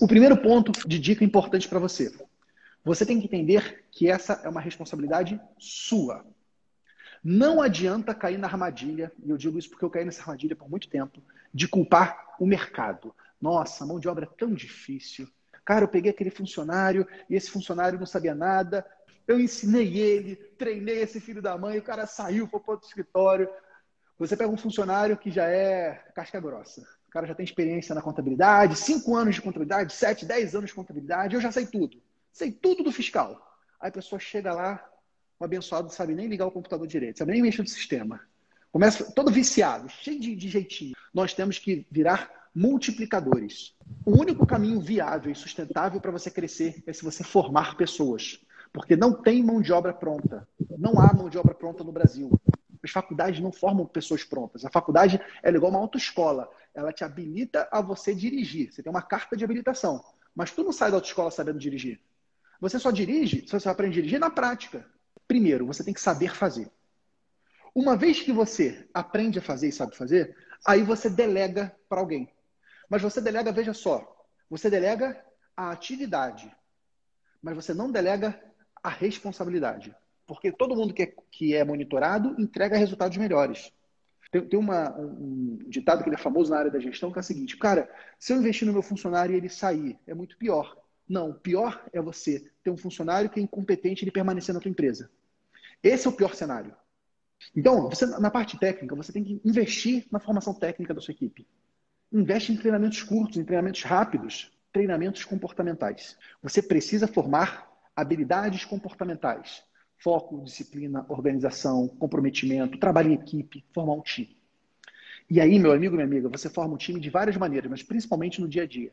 O primeiro ponto de dica importante para você. Você tem que entender que essa é uma responsabilidade sua. Não adianta cair na armadilha, e eu digo isso porque eu caí nessa armadilha por muito tempo, de culpar o mercado. Nossa, mão de obra é tão difícil. Cara, eu peguei aquele funcionário e esse funcionário não sabia nada. Eu ensinei ele, treinei esse filho da mãe, o cara saiu, foi para outro escritório. Você pega um funcionário que já é casca grossa. O cara já tem experiência na contabilidade, cinco anos de contabilidade, sete, dez anos de contabilidade, eu já sei tudo. Sei tudo do fiscal. Aí a pessoa chega lá, o abençoado não sabe nem ligar o computador direito, sabe nem mexer no sistema. Começa todo viciado, cheio de, de jeitinho. Nós temos que virar multiplicadores. O único caminho viável e sustentável para você crescer é se você formar pessoas. Porque não tem mão de obra pronta. Não há mão de obra pronta no Brasil. As faculdades não formam pessoas prontas. A faculdade é igual uma autoescola. Ela te habilita a você dirigir. Você tem uma carta de habilitação. Mas tu não sai da autoescola sabendo dirigir. Você só dirige, se você aprende a dirigir na prática. Primeiro, você tem que saber fazer. Uma vez que você aprende a fazer e sabe fazer, aí você delega para alguém. Mas você delega, veja só, você delega a atividade, mas você não delega a responsabilidade. Porque todo mundo que é, que é monitorado entrega resultados melhores. Tem, tem uma, um ditado que é famoso na área da gestão que é o seguinte: cara, se eu investir no meu funcionário e ele sair, é muito pior. Não, pior é você ter um funcionário que é incompetente e ele permanecer na tua empresa. Esse é o pior cenário. Então, você, na parte técnica, você tem que investir na formação técnica da sua equipe. Investe em treinamentos curtos, em treinamentos rápidos, treinamentos comportamentais. Você precisa formar habilidades comportamentais. Foco, disciplina, organização, comprometimento, trabalho em equipe, formar um time. E aí, meu amigo, minha amiga, você forma um time de várias maneiras, mas principalmente no dia a dia.